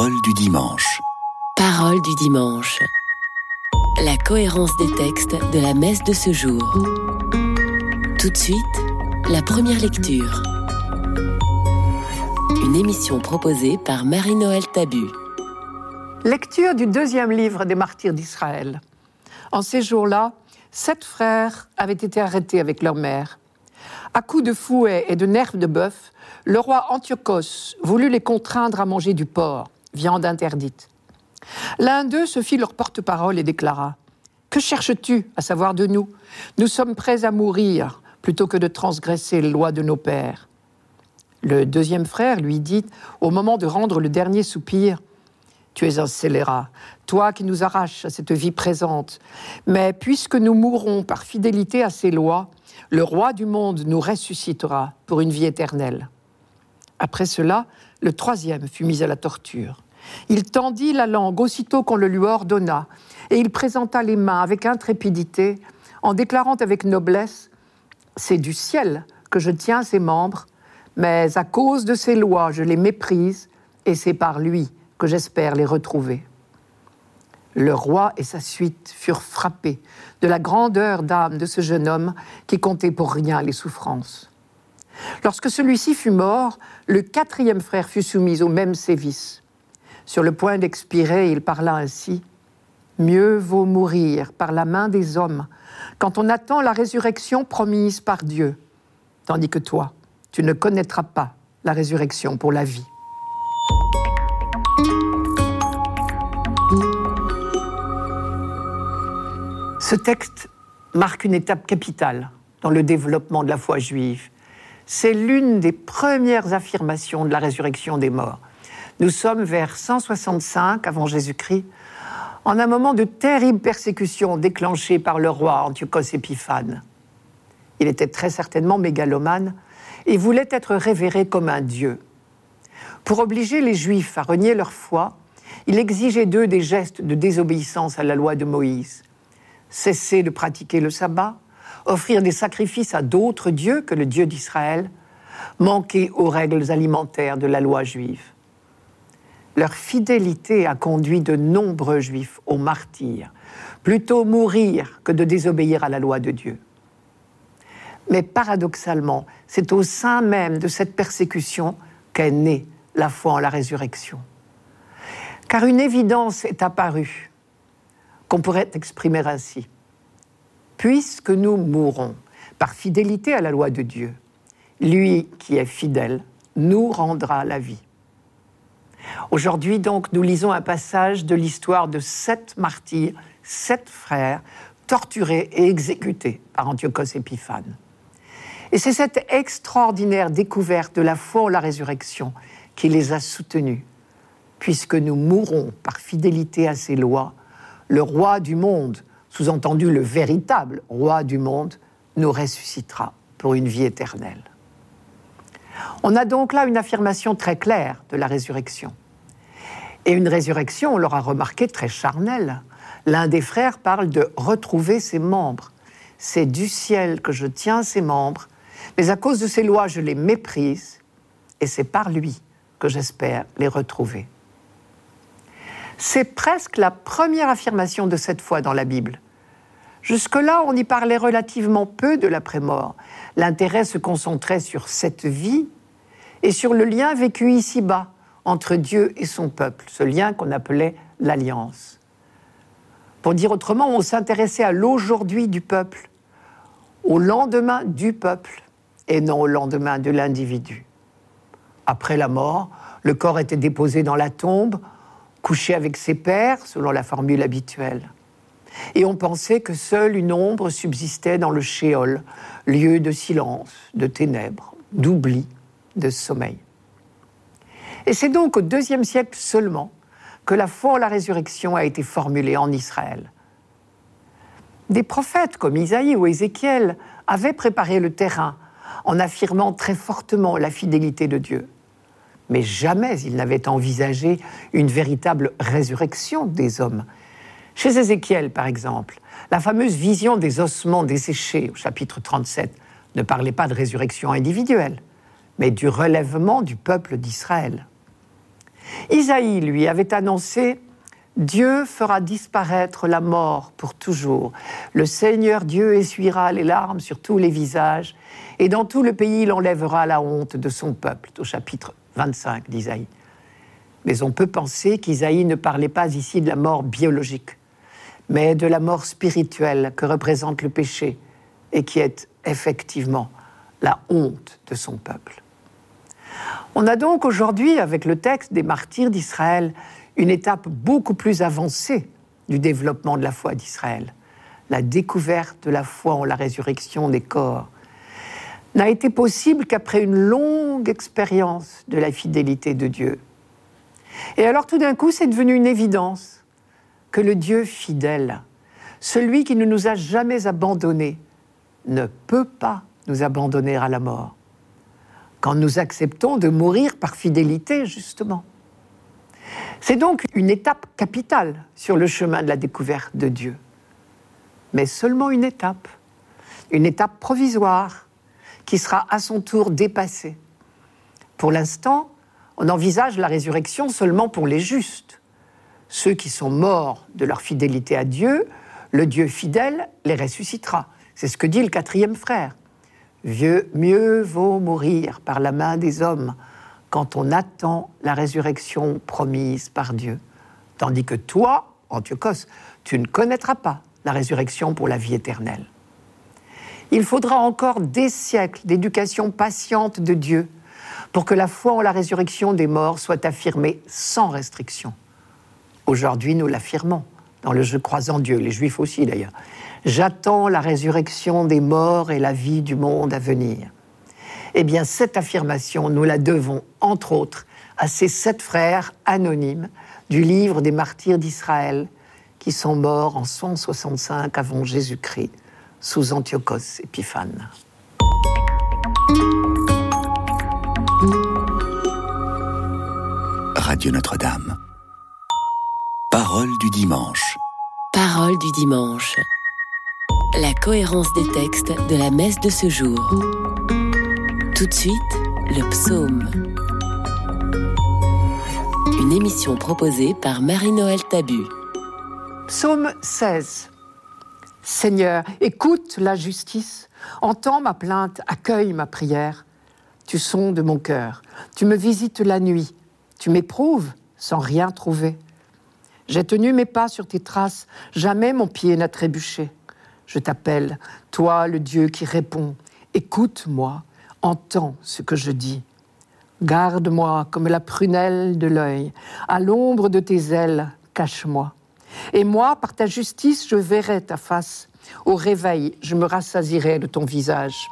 Parole du dimanche. Parole du dimanche. La cohérence des textes de la messe de ce jour. Tout de suite, la première lecture. Une émission proposée par Marie-Noël Tabu. Lecture du deuxième livre des martyrs d'Israël. En ces jours-là, sept frères avaient été arrêtés avec leur mère. À coups de fouet et de nerfs de bœuf, le roi Antiochos voulut les contraindre à manger du porc, viande interdite. L'un d'eux se fit leur porte-parole et déclara Que cherches-tu à savoir de nous? Nous sommes prêts à mourir plutôt que de transgresser les lois de nos pères. Le deuxième frère lui dit, au moment de rendre le dernier soupir Tu es un scélérat, toi qui nous arraches à cette vie présente. Mais puisque nous mourrons par fidélité à ces lois, le roi du monde nous ressuscitera pour une vie éternelle. Après cela, le troisième fut mis à la torture. Il tendit la langue aussitôt qu'on le lui ordonna, et il présenta les mains avec intrépidité, en déclarant avec noblesse C'est du ciel que je tiens ces membres, mais à cause de ces lois, je les méprise, et c'est par lui que j'espère les retrouver. Le roi et sa suite furent frappés de la grandeur d'âme de ce jeune homme qui comptait pour rien les souffrances. Lorsque celui-ci fut mort, le quatrième frère fut soumis au même sévice. Sur le point d'expirer, il parla ainsi Mieux vaut mourir par la main des hommes quand on attend la résurrection promise par Dieu, tandis que toi, tu ne connaîtras pas la résurrection pour la vie. Ce texte marque une étape capitale dans le développement de la foi juive c'est l'une des premières affirmations de la résurrection des morts. Nous sommes vers 165 avant Jésus-Christ, en un moment de terrible persécution déclenchée par le roi Antiochos Épiphane. Il était très certainement mégalomane et voulait être révéré comme un dieu. Pour obliger les Juifs à renier leur foi, il exigeait d'eux des gestes de désobéissance à la loi de Moïse. Cesser de pratiquer le sabbat, offrir des sacrifices à d'autres dieux que le Dieu d'Israël, manquer aux règles alimentaires de la loi juive. Leur fidélité a conduit de nombreux juifs au martyr, plutôt mourir que de désobéir à la loi de Dieu. Mais paradoxalement, c'est au sein même de cette persécution qu'est née la foi en la résurrection. Car une évidence est apparue qu'on pourrait exprimer ainsi puisque nous mourons par fidélité à la loi de Dieu, lui qui est fidèle nous rendra la vie. Aujourd'hui donc, nous lisons un passage de l'histoire de sept martyrs, sept frères, torturés et exécutés par Antiochos Épiphane. Et c'est cette extraordinaire découverte de la foi en la résurrection qui les a soutenus. Puisque nous mourons par fidélité à ses lois, le roi du monde sous-entendu le véritable roi du monde, nous ressuscitera pour une vie éternelle. On a donc là une affirmation très claire de la résurrection. Et une résurrection, on l'aura remarqué, très charnelle. L'un des frères parle de retrouver ses membres. C'est du ciel que je tiens ses membres, mais à cause de ces lois, je les méprise, et c'est par lui que j'espère les retrouver. C'est presque la première affirmation de cette foi dans la Bible. Jusque-là, on y parlait relativement peu de l'après-mort. L'intérêt se concentrait sur cette vie et sur le lien vécu ici-bas entre Dieu et son peuple, ce lien qu'on appelait l'alliance. Pour dire autrement, on s'intéressait à l'aujourd'hui du peuple, au lendemain du peuple et non au lendemain de l'individu. Après la mort, le corps était déposé dans la tombe, couché avec ses pères, selon la formule habituelle. Et on pensait que seule une ombre subsistait dans le shéol, lieu de silence, de ténèbres, d'oubli, de sommeil. Et c'est donc au deuxième siècle seulement que la foi en la résurrection a été formulée en Israël. Des prophètes comme Isaïe ou Ézéchiel avaient préparé le terrain en affirmant très fortement la fidélité de Dieu mais jamais il n'avait envisagé une véritable résurrection des hommes. Chez Ézéchiel, par exemple, la fameuse vision des ossements desséchés au chapitre 37 ne parlait pas de résurrection individuelle, mais du relèvement du peuple d'Israël. Isaïe, lui, avait annoncé Dieu fera disparaître la mort pour toujours. Le Seigneur Dieu essuiera les larmes sur tous les visages, et dans tout le pays il enlèvera la honte de son peuple, au chapitre 25 d'Isaïe. Mais on peut penser qu'Isaïe ne parlait pas ici de la mort biologique, mais de la mort spirituelle que représente le péché et qui est effectivement la honte de son peuple. On a donc aujourd'hui, avec le texte des martyrs d'Israël, une étape beaucoup plus avancée du développement de la foi d'Israël. La découverte de la foi en la résurrection des corps n'a été possible qu'après une longue expérience de la fidélité de Dieu. Et alors tout d'un coup, c'est devenu une évidence que le Dieu fidèle, celui qui ne nous a jamais abandonnés, ne peut pas nous abandonner à la mort. Quand nous acceptons de mourir par fidélité, justement. C'est donc une étape capitale sur le chemin de la découverte de Dieu. Mais seulement une étape, une étape provisoire qui sera à son tour dépassée. Pour l'instant, on envisage la résurrection seulement pour les justes. Ceux qui sont morts de leur fidélité à Dieu, le Dieu fidèle les ressuscitera. C'est ce que dit le quatrième frère. mieux vaut mourir par la main des hommes quand on attend la résurrection promise par Dieu. Tandis que toi, Antiochos, tu ne connaîtras pas la résurrection pour la vie éternelle. Il faudra encore des siècles d'éducation patiente de Dieu pour que la foi en la résurrection des morts soit affirmée sans restriction. Aujourd'hui, nous l'affirmons dans le Je crois en Dieu, les Juifs aussi d'ailleurs. J'attends la résurrection des morts et la vie du monde à venir. Eh bien, cette affirmation, nous la devons, entre autres, à ces sept frères anonymes du livre des martyrs d'Israël qui sont morts en 165 avant Jésus-Christ sous Antiochos Épiphane. Radio Notre-Dame. Parole du dimanche. Parole du dimanche. La cohérence des textes de la messe de ce jour. Tout de suite, le psaume. Une émission proposée par Marie-Noël Tabu. Psaume 16. Seigneur, écoute la justice, entends ma plainte, accueille ma prière. Tu sondes mon cœur, tu me visites la nuit, tu m'éprouves sans rien trouver. J'ai tenu mes pas sur tes traces, jamais mon pied n'a trébuché. Je t'appelle, toi le Dieu qui répond, écoute-moi, entends ce que je dis. Garde-moi comme la prunelle de l'œil, à l'ombre de tes ailes, cache-moi. Et moi, par ta justice, je verrai ta face. Au réveil, je me rassasirai de ton visage.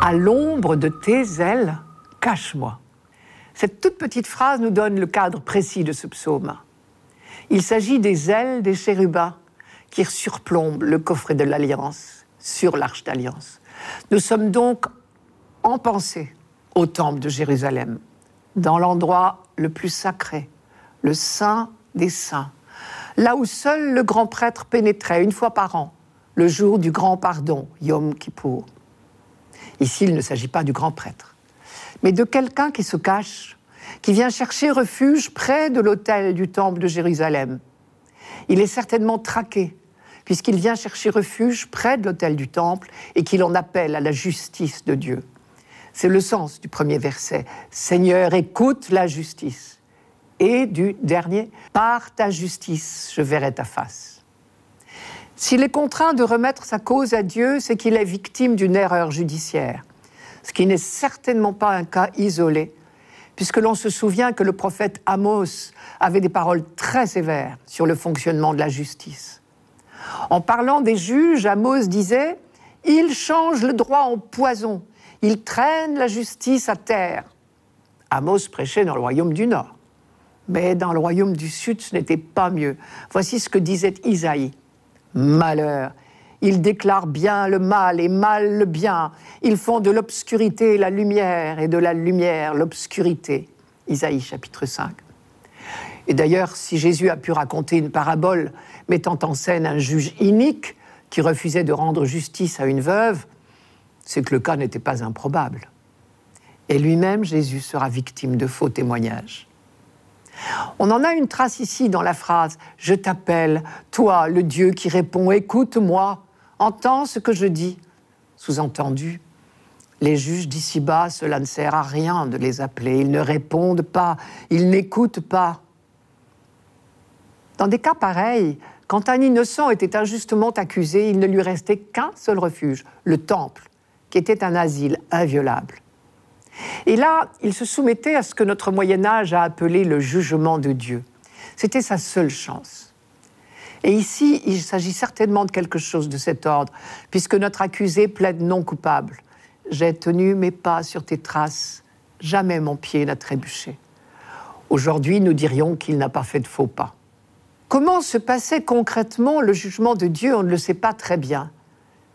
À l'ombre de tes ailes, cache-moi. Cette toute petite phrase nous donne le cadre précis de ce psaume. Il s'agit des ailes des chérubins qui surplombent le coffret de l'Alliance sur l'Arche d'Alliance. Nous sommes donc en pensée au temple de Jérusalem, dans l'endroit le plus sacré, le Saint des Saints, là où seul le grand prêtre pénétrait une fois par an, le jour du grand pardon, Yom Kippour. Ici, il ne s'agit pas du grand prêtre, mais de quelqu'un qui se cache, qui vient chercher refuge près de l'autel du temple de Jérusalem. Il est certainement traqué, puisqu'il vient chercher refuge près de l'autel du temple et qu'il en appelle à la justice de Dieu. C'est le sens du premier verset. Seigneur, écoute la justice. Et du dernier, par ta justice, je verrai ta face. S'il est contraint de remettre sa cause à Dieu, c'est qu'il est victime d'une erreur judiciaire, ce qui n'est certainement pas un cas isolé, puisque l'on se souvient que le prophète Amos avait des paroles très sévères sur le fonctionnement de la justice. En parlant des juges, Amos disait Ils changent le droit en poison il traîne la justice à terre. Amos prêchait dans le royaume du Nord. Mais dans le royaume du Sud, ce n'était pas mieux. Voici ce que disait Isaïe. Malheur. Ils déclarent bien le mal et mal le bien. Ils font de l'obscurité la lumière et de la lumière l'obscurité. Isaïe chapitre 5. Et d'ailleurs, si Jésus a pu raconter une parabole mettant en scène un juge inique qui refusait de rendre justice à une veuve, c'est que le cas n'était pas improbable. Et lui-même, Jésus, sera victime de faux témoignages. On en a une trace ici dans la phrase ⁇ Je t'appelle, toi, le Dieu qui répond, écoute-moi, entends ce que je dis ⁇ Sous-entendu, les juges d'ici-bas, cela ne sert à rien de les appeler, ils ne répondent pas, ils n'écoutent pas. Dans des cas pareils, quand un innocent était injustement accusé, il ne lui restait qu'un seul refuge, le temple, qui était un asile inviolable. Et là, il se soumettait à ce que notre Moyen Âge a appelé le jugement de Dieu. C'était sa seule chance. Et ici, il s'agit certainement de quelque chose de cet ordre, puisque notre accusé plaide non coupable. J'ai tenu mes pas sur tes traces, jamais mon pied n'a trébuché. Aujourd'hui, nous dirions qu'il n'a pas fait de faux pas. Comment se passait concrètement le jugement de Dieu? On ne le sait pas très bien.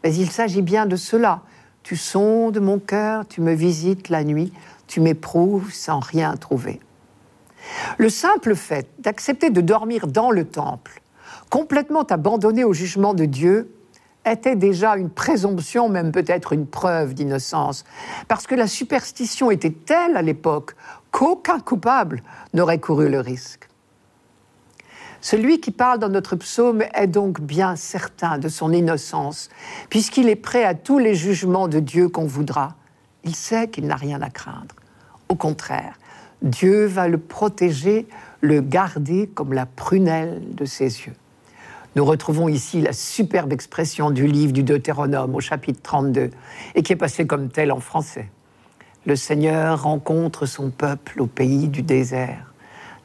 Mais il s'agit bien de cela. Tu sondes mon cœur, tu me visites la nuit, tu m'éprouves sans rien trouver. Le simple fait d'accepter de dormir dans le temple, complètement abandonné au jugement de Dieu, était déjà une présomption, même peut-être une preuve d'innocence, parce que la superstition était telle à l'époque qu'aucun coupable n'aurait couru le risque. Celui qui parle dans notre psaume est donc bien certain de son innocence, puisqu'il est prêt à tous les jugements de Dieu qu'on voudra. Il sait qu'il n'a rien à craindre. Au contraire, Dieu va le protéger, le garder comme la prunelle de ses yeux. Nous retrouvons ici la superbe expression du livre du Deutéronome au chapitre 32, et qui est passé comme tel en français. Le Seigneur rencontre son peuple au pays du désert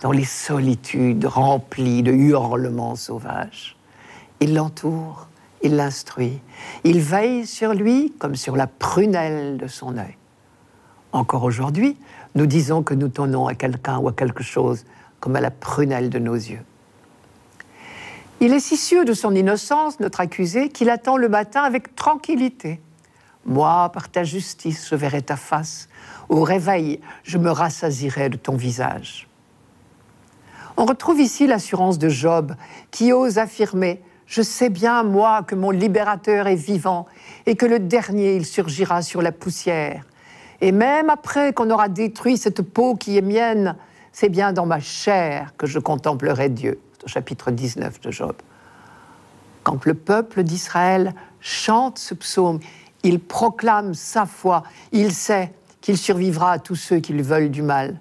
dans les solitudes remplies de hurlements sauvages. Il l'entoure, il l'instruit, il veille sur lui comme sur la prunelle de son œil. Encore aujourd'hui, nous disons que nous tenons à quelqu'un ou à quelque chose comme à la prunelle de nos yeux. Il est si sûr de son innocence, notre accusé, qu'il attend le matin avec tranquillité. Moi, par ta justice, je verrai ta face. Au réveil, je me rassasirai de ton visage. On retrouve ici l'assurance de Job, qui ose affirmer Je sais bien, moi, que mon libérateur est vivant et que le dernier, il surgira sur la poussière. Et même après qu'on aura détruit cette peau qui est mienne, c'est bien dans ma chair que je contemplerai Dieu. Au chapitre 19 de Job. Quand le peuple d'Israël chante ce psaume, il proclame sa foi, il sait qu'il survivra à tous ceux qui lui veulent du mal.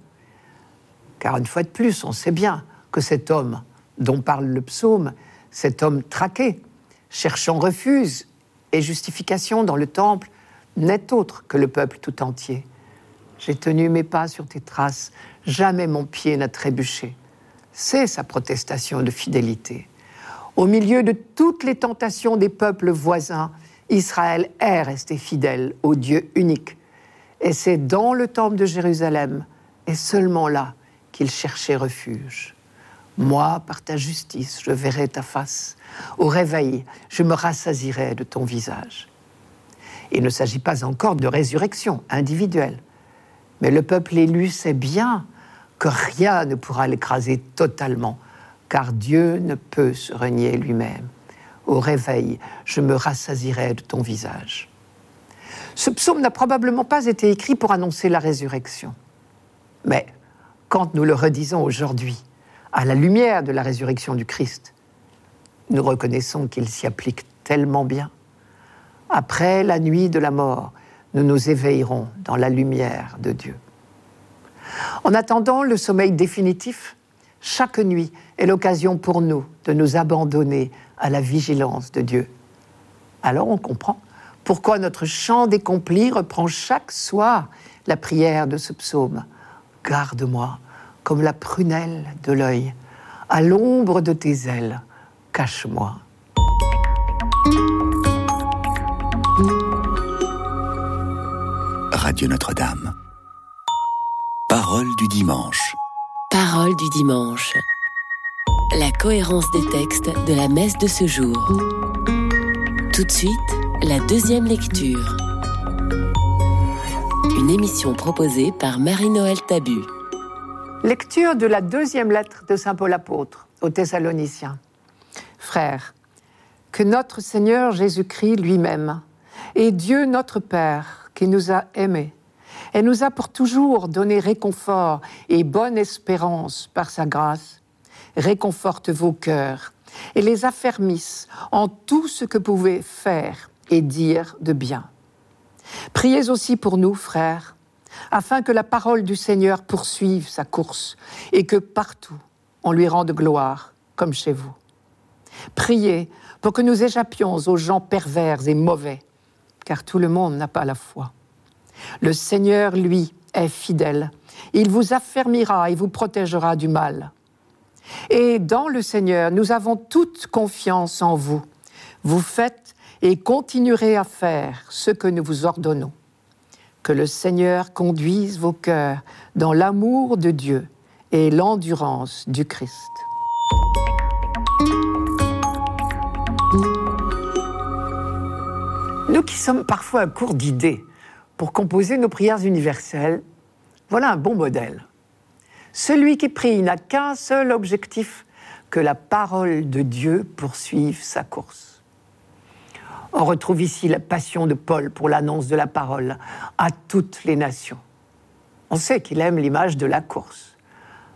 Car une fois de plus, on sait bien que cet homme dont parle le psaume, cet homme traqué, cherchant refuge et justification dans le temple, n'est autre que le peuple tout entier. J'ai tenu mes pas sur tes traces, jamais mon pied n'a trébuché. C'est sa protestation de fidélité. Au milieu de toutes les tentations des peuples voisins, Israël est resté fidèle au Dieu unique. Et c'est dans le temple de Jérusalem, et seulement là, qu'il cherchait refuge. Moi, par ta justice, je verrai ta face. Au réveil, je me rassasirai de ton visage. Il ne s'agit pas encore de résurrection individuelle, mais le peuple élu sait bien que rien ne pourra l'écraser totalement, car Dieu ne peut se renier lui-même. Au réveil, je me rassasirai de ton visage. Ce psaume n'a probablement pas été écrit pour annoncer la résurrection. Mais quand nous le redisons aujourd'hui, à la lumière de la résurrection du Christ, nous reconnaissons qu'il s'y applique tellement bien. Après la nuit de la mort, nous nous éveillerons dans la lumière de Dieu. En attendant le sommeil définitif, chaque nuit est l'occasion pour nous de nous abandonner à la vigilance de Dieu. Alors on comprend pourquoi notre chant décompli reprend chaque soir la prière de ce psaume. Garde-moi comme la prunelle de l'œil. À l'ombre de tes ailes, cache-moi. Radio Notre-Dame. Parole du dimanche. Parole du dimanche. La cohérence des textes de la messe de ce jour. Tout de suite, la deuxième lecture. Une émission proposée par Marie-Noël Tabu. Lecture de la deuxième lettre de Saint Paul apôtre aux Thessaloniciens. Frères, que notre Seigneur Jésus-Christ lui-même Et Dieu notre Père, qui nous a aimés, et nous a pour toujours donné réconfort et bonne espérance par sa grâce, réconforte vos cœurs et les affermisse en tout ce que vous pouvez faire et dire de bien. Priez aussi pour nous, frères, afin que la parole du Seigneur poursuive sa course et que partout on lui rende gloire comme chez vous. Priez pour que nous échappions aux gens pervers et mauvais, car tout le monde n'a pas la foi. Le Seigneur, lui, est fidèle. Il vous affermira et vous protégera du mal. Et dans le Seigneur, nous avons toute confiance en vous. Vous faites et continuerez à faire ce que nous vous ordonnons. Que le Seigneur conduise vos cœurs dans l'amour de Dieu et l'endurance du Christ. Nous qui sommes parfois à court d'idées pour composer nos prières universelles, voilà un bon modèle. Celui qui prie n'a qu'un seul objectif, que la parole de Dieu poursuive sa course. On retrouve ici la passion de Paul pour l'annonce de la parole à toutes les nations. On sait qu'il aime l'image de la course.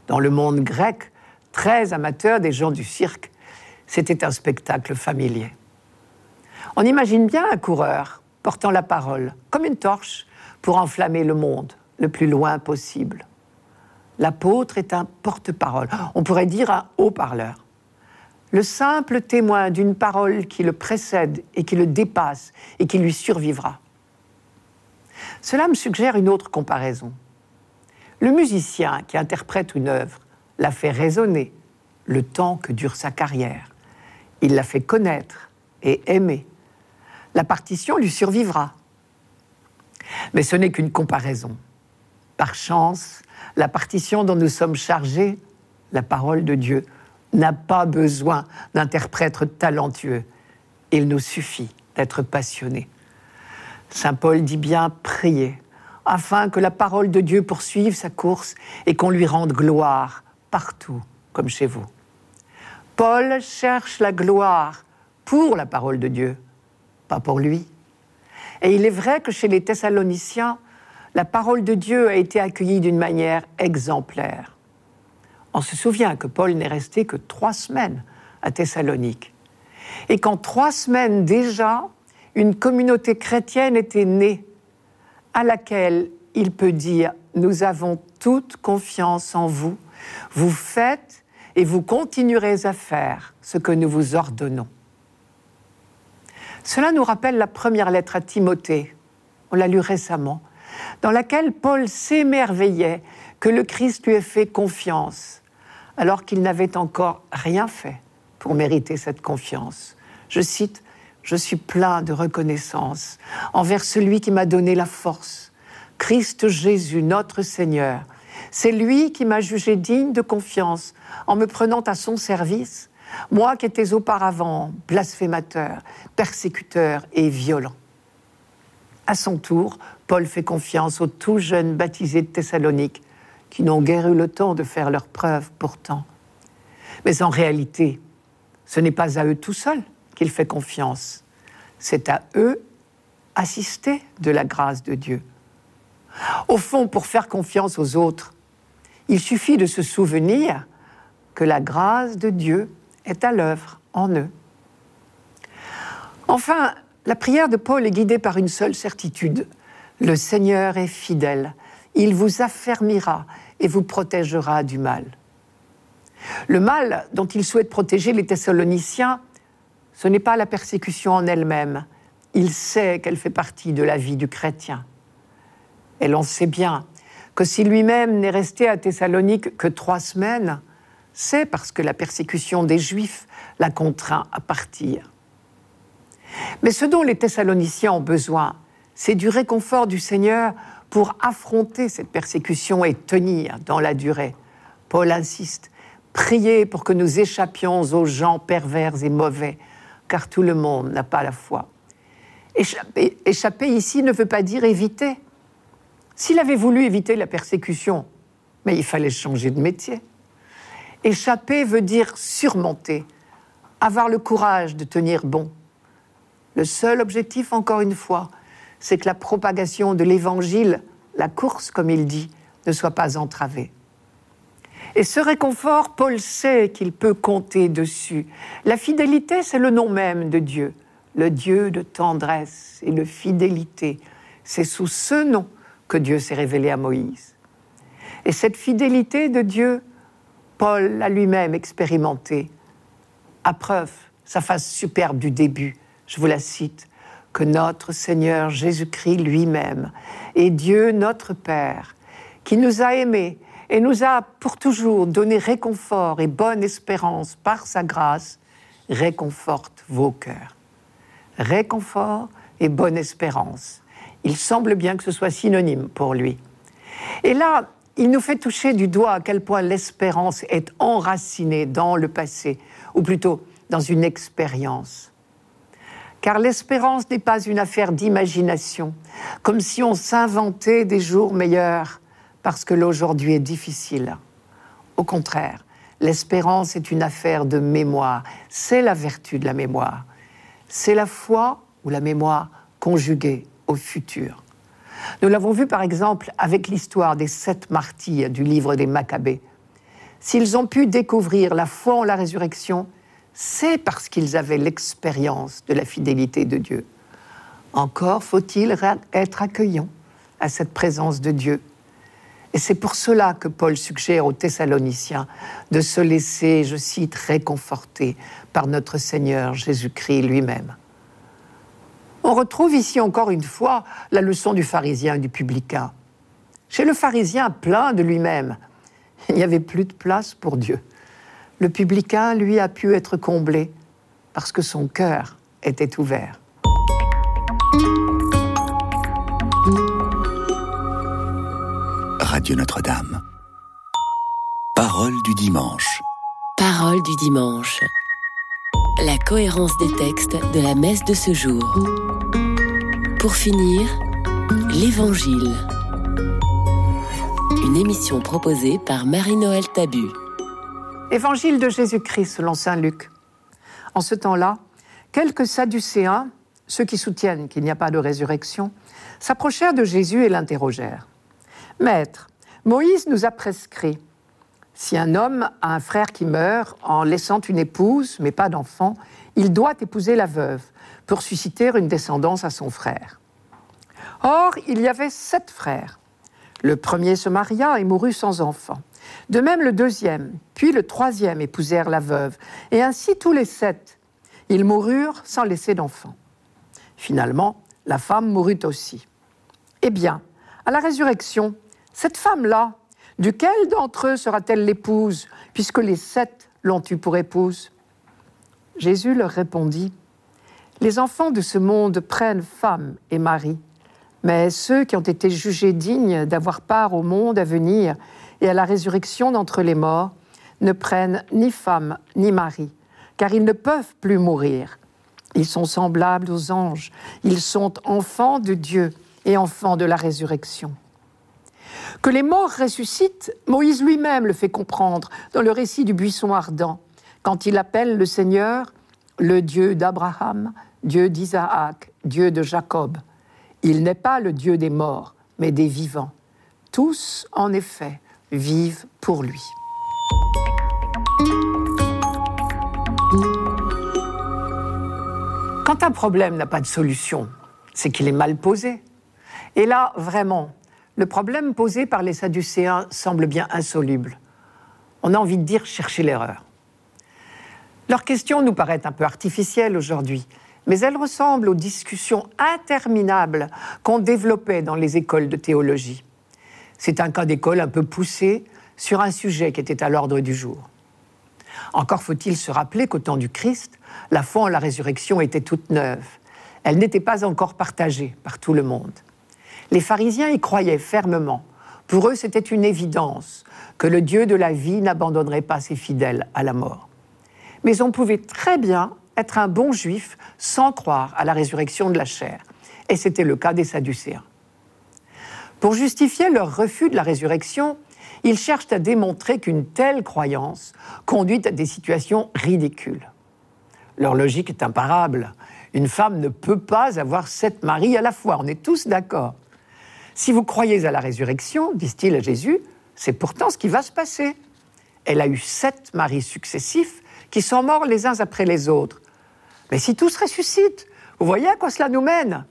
Dans le monde grec, très amateur des gens du cirque, c'était un spectacle familier. On imagine bien un coureur portant la parole comme une torche pour enflammer le monde le plus loin possible. L'apôtre est un porte-parole, on pourrait dire un haut-parleur. Le simple témoin d'une parole qui le précède et qui le dépasse et qui lui survivra. Cela me suggère une autre comparaison. Le musicien qui interprète une œuvre la fait résonner le temps que dure sa carrière. Il la fait connaître et aimer la partition lui survivra. Mais ce n'est qu'une comparaison. Par chance, la partition dont nous sommes chargés, la parole de Dieu, n'a pas besoin d'interprètes talentueux. Il nous suffit d'être passionnés. Saint Paul dit bien prier, afin que la parole de Dieu poursuive sa course et qu'on lui rende gloire partout, comme chez vous. Paul cherche la gloire pour la parole de Dieu, pas pour lui. Et il est vrai que chez les Thessaloniciens, la parole de Dieu a été accueillie d'une manière exemplaire. On se souvient que Paul n'est resté que trois semaines à Thessalonique. Et qu'en trois semaines déjà, une communauté chrétienne était née, à laquelle il peut dire, nous avons toute confiance en vous, vous faites et vous continuerez à faire ce que nous vous ordonnons. Cela nous rappelle la première lettre à Timothée, on l'a lu récemment, dans laquelle Paul s'émerveillait que le Christ lui ait fait confiance, alors qu'il n'avait encore rien fait pour mériter cette confiance. Je cite, Je suis plein de reconnaissance envers celui qui m'a donné la force, Christ Jésus, notre Seigneur. C'est lui qui m'a jugé digne de confiance en me prenant à son service moi qui étais auparavant blasphémateur, persécuteur et violent. À son tour, Paul fait confiance aux tout jeunes baptisés de Thessalonique, qui n'ont guère eu le temps de faire leurs preuves pourtant. Mais en réalité, ce n'est pas à eux tout seuls qu'il fait confiance, c'est à eux assister de la grâce de Dieu. Au fond, pour faire confiance aux autres, il suffit de se souvenir que la grâce de Dieu est à l'œuvre en eux. Enfin, la prière de Paul est guidée par une seule certitude. Le Seigneur est fidèle. Il vous affermira et vous protégera du mal. Le mal dont il souhaite protéger les Thessaloniciens, ce n'est pas la persécution en elle-même. Il sait qu'elle fait partie de la vie du chrétien. Et l'on sait bien que si lui-même n'est resté à Thessalonique que trois semaines, c'est parce que la persécution des Juifs l'a contraint à partir. Mais ce dont les Thessaloniciens ont besoin, c'est du réconfort du Seigneur pour affronter cette persécution et tenir dans la durée. Paul insiste, priez pour que nous échappions aux gens pervers et mauvais, car tout le monde n'a pas la foi. Échapper, échapper ici ne veut pas dire éviter. S'il avait voulu éviter la persécution, mais il fallait changer de métier. Échapper veut dire surmonter, avoir le courage de tenir bon. Le seul objectif, encore une fois, c'est que la propagation de l'Évangile, la course, comme il dit, ne soit pas entravée. Et ce réconfort, Paul sait qu'il peut compter dessus. La fidélité, c'est le nom même de Dieu, le Dieu de tendresse et de fidélité. C'est sous ce nom que Dieu s'est révélé à Moïse. Et cette fidélité de Dieu, Paul l'a lui-même expérimentée. À preuve, sa face superbe du début, je vous la cite, que notre Seigneur Jésus-Christ lui-même est Dieu notre Père, qui nous a aimés et nous a pour toujours donné réconfort et bonne espérance par sa grâce, réconforte vos cœurs. Réconfort et bonne espérance. Il semble bien que ce soit synonyme pour lui. Et là, il nous fait toucher du doigt à quel point l'espérance est enracinée dans le passé, ou plutôt dans une expérience. Car l'espérance n'est pas une affaire d'imagination, comme si on s'inventait des jours meilleurs parce que l'aujourd'hui est difficile. Au contraire, l'espérance est une affaire de mémoire. C'est la vertu de la mémoire. C'est la foi ou la mémoire conjuguée au futur. Nous l'avons vu par exemple avec l'histoire des sept martyrs du livre des Maccabées. S'ils ont pu découvrir la foi en la résurrection, c'est parce qu'ils avaient l'expérience de la fidélité de Dieu. Encore faut-il être accueillant à cette présence de Dieu et c'est pour cela que Paul suggère aux Thessaloniciens de se laisser, je cite, réconforter par notre Seigneur Jésus-Christ lui-même. On retrouve ici encore une fois la leçon du pharisien et du publicain. Chez le pharisien plein de lui-même, il n'y avait plus de place pour Dieu. Le publicain, lui, a pu être comblé parce que son cœur était ouvert. Radio Notre-Dame. Parole du dimanche. Parole du dimanche. La cohérence des textes de la messe de ce jour. Pour finir, l'Évangile. Une émission proposée par Marie-Noël Tabu. Évangile de Jésus-Christ selon Saint Luc. En ce temps-là, quelques Sadducéens, ceux qui soutiennent qu'il n'y a pas de résurrection, s'approchèrent de Jésus et l'interrogèrent. Maître, Moïse nous a prescrit, si un homme a un frère qui meurt en laissant une épouse, mais pas d'enfant, il doit épouser la veuve pour susciter une descendance à son frère. Or, il y avait sept frères. Le premier se maria et mourut sans enfant. De même le deuxième, puis le troisième épousèrent la veuve, et ainsi tous les sept. Ils moururent sans laisser d'enfant. Finalement, la femme mourut aussi. Eh bien, à la résurrection, cette femme-là, duquel d'entre eux sera-t-elle l'épouse, puisque les sept l'ont eue pour épouse? Jésus leur répondit, Les enfants de ce monde prennent femme et mari, mais ceux qui ont été jugés dignes d'avoir part au monde à venir et à la résurrection d'entre les morts ne prennent ni femme ni mari, car ils ne peuvent plus mourir. Ils sont semblables aux anges, ils sont enfants de Dieu et enfants de la résurrection. Que les morts ressuscitent, Moïse lui-même le fait comprendre dans le récit du buisson ardent, quand il appelle le Seigneur le Dieu d'Abraham, Dieu d'Isaac, Dieu de Jacob. Il n'est pas le Dieu des morts, mais des vivants. Tous, en effet, vivent pour lui. Quand un problème n'a pas de solution, c'est qu'il est mal posé. Et là, vraiment, le problème posé par les Sadducéens semble bien insoluble. On a envie de dire chercher l'erreur. Leur question nous paraît un peu artificielle aujourd'hui, mais elle ressemble aux discussions interminables qu'on développait dans les écoles de théologie. C'est un cas d'école un peu poussé sur un sujet qui était à l'ordre du jour. Encore faut-il se rappeler qu'au temps du Christ, la foi en la résurrection était toute neuve. Elle n'était pas encore partagée par tout le monde. Les pharisiens y croyaient fermement. Pour eux, c'était une évidence que le Dieu de la vie n'abandonnerait pas ses fidèles à la mort. Mais on pouvait très bien être un bon juif sans croire à la résurrection de la chair. Et c'était le cas des Sadducéens. Pour justifier leur refus de la résurrection, ils cherchent à démontrer qu'une telle croyance conduit à des situations ridicules. Leur logique est imparable. Une femme ne peut pas avoir sept maris à la fois, on est tous d'accord. Si vous croyez à la résurrection, disent-ils à Jésus, c'est pourtant ce qui va se passer. Elle a eu sept maris successifs qui sont morts les uns après les autres. Mais si tous ressuscitent, vous voyez à quoi cela nous mène?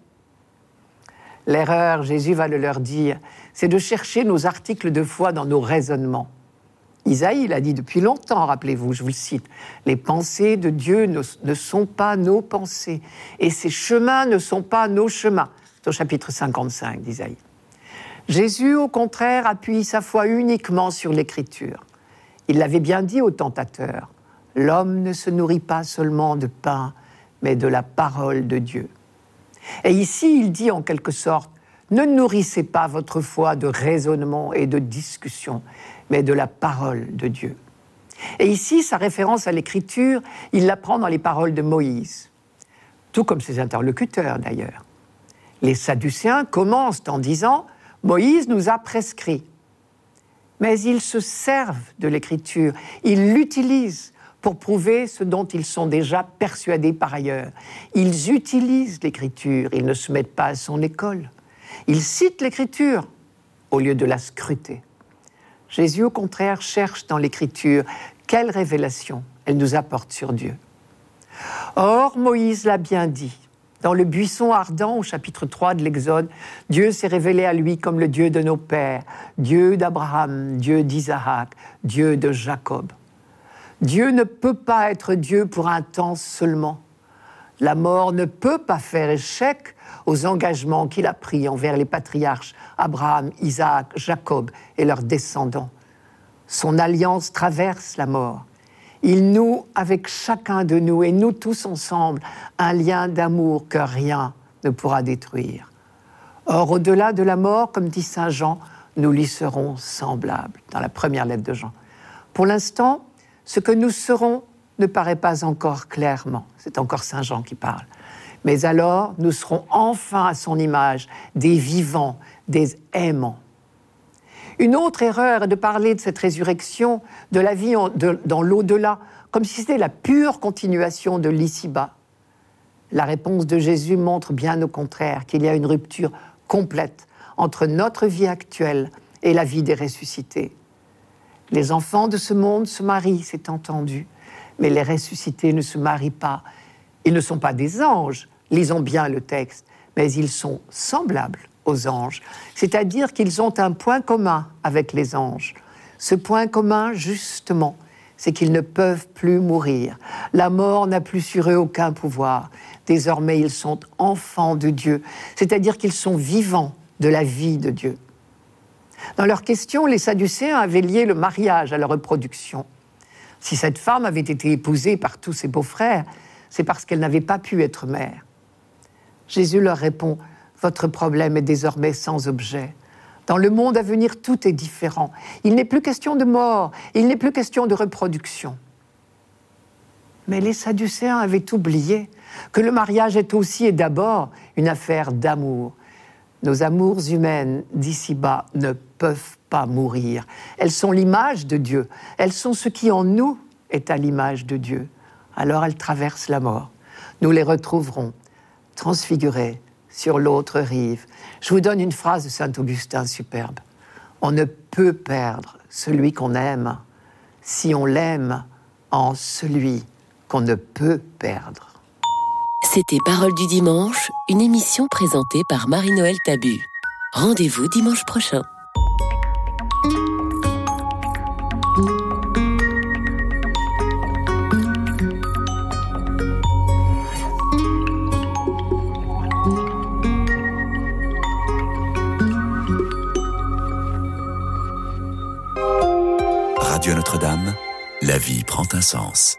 L'erreur, Jésus va le leur dire, c'est de chercher nos articles de foi dans nos raisonnements. Isaïe l'a dit depuis longtemps, rappelez-vous, je vous le cite, les pensées de Dieu ne, sont pas nos pensées et ses chemins ne sont pas nos chemins. C'est au chapitre 55 d'Isaïe. Jésus, au contraire, appuie sa foi uniquement sur l'Écriture. Il l'avait bien dit au tentateur, l'homme ne se nourrit pas seulement de pain, mais de la parole de Dieu. Et ici, il dit en quelque sorte, ne nourrissez pas votre foi de raisonnement et de discussion, mais de la parole de Dieu. Et ici, sa référence à l'écriture, il la prend dans les paroles de Moïse, tout comme ses interlocuteurs d'ailleurs. Les Sadducéens commencent en disant Moïse nous a prescrit. Mais ils se servent de l'écriture, ils l'utilisent pour prouver ce dont ils sont déjà persuadés par ailleurs. Ils utilisent l'écriture, ils ne se mettent pas à son école. Ils citent l'écriture au lieu de la scruter. Jésus, au contraire, cherche dans l'écriture quelle révélation elle nous apporte sur Dieu. Or, Moïse l'a bien dit. Dans le buisson ardent, au chapitre 3 de l'Exode, Dieu s'est révélé à lui comme le Dieu de nos pères, Dieu d'Abraham, Dieu d'Isaac, Dieu de Jacob. Dieu ne peut pas être Dieu pour un temps seulement. La mort ne peut pas faire échec aux engagements qu'il a pris envers les patriarches Abraham, Isaac, Jacob et leurs descendants. Son alliance traverse la mort. Il noue avec chacun de nous et nous tous ensemble un lien d'amour que rien ne pourra détruire. Or, au-delà de la mort, comme dit Saint Jean, nous lui serons semblables, dans la première lettre de Jean. Pour l'instant, ce que nous serons ne paraît pas encore clairement. C'est encore Saint Jean qui parle. Mais alors, nous serons enfin à son image, des vivants, des aimants. Une autre erreur est de parler de cette résurrection, de la vie dans l'au-delà, comme si c'était la pure continuation de l'ici-bas. La réponse de Jésus montre bien au contraire qu'il y a une rupture complète entre notre vie actuelle et la vie des ressuscités. Les enfants de ce monde se marient, c'est entendu, mais les ressuscités ne se marient pas. Ils ne sont pas des anges, lisons bien le texte, mais ils sont semblables aux anges. C'est-à-dire qu'ils ont un point commun avec les anges. Ce point commun, justement, c'est qu'ils ne peuvent plus mourir. La mort n'a plus sur eux aucun pouvoir. Désormais, ils sont enfants de Dieu, c'est-à-dire qu'ils sont vivants de la vie de Dieu. Dans leur question, les Sadducéens avaient lié le mariage à la reproduction. Si cette femme avait été épousée par tous ses beaux-frères, c'est parce qu'elle n'avait pas pu être mère. Jésus leur répond, votre problème est désormais sans objet. Dans le monde à venir, tout est différent. Il n'est plus question de mort, il n'est plus question de reproduction. Mais les Sadducéens avaient oublié que le mariage est aussi et d'abord une affaire d'amour. Nos amours humaines d'ici-bas ne peuvent pas mourir. Elles sont l'image de Dieu. Elles sont ce qui en nous est à l'image de Dieu. Alors elles traversent la mort. Nous les retrouverons transfigurées sur l'autre rive. Je vous donne une phrase de Saint Augustin superbe. On ne peut perdre celui qu'on aime si on l'aime en celui qu'on ne peut perdre. C'était Parole du dimanche, une émission présentée par Marie-Noël Tabu. Rendez-vous dimanche prochain. Notre-Dame, la vie prend un sens.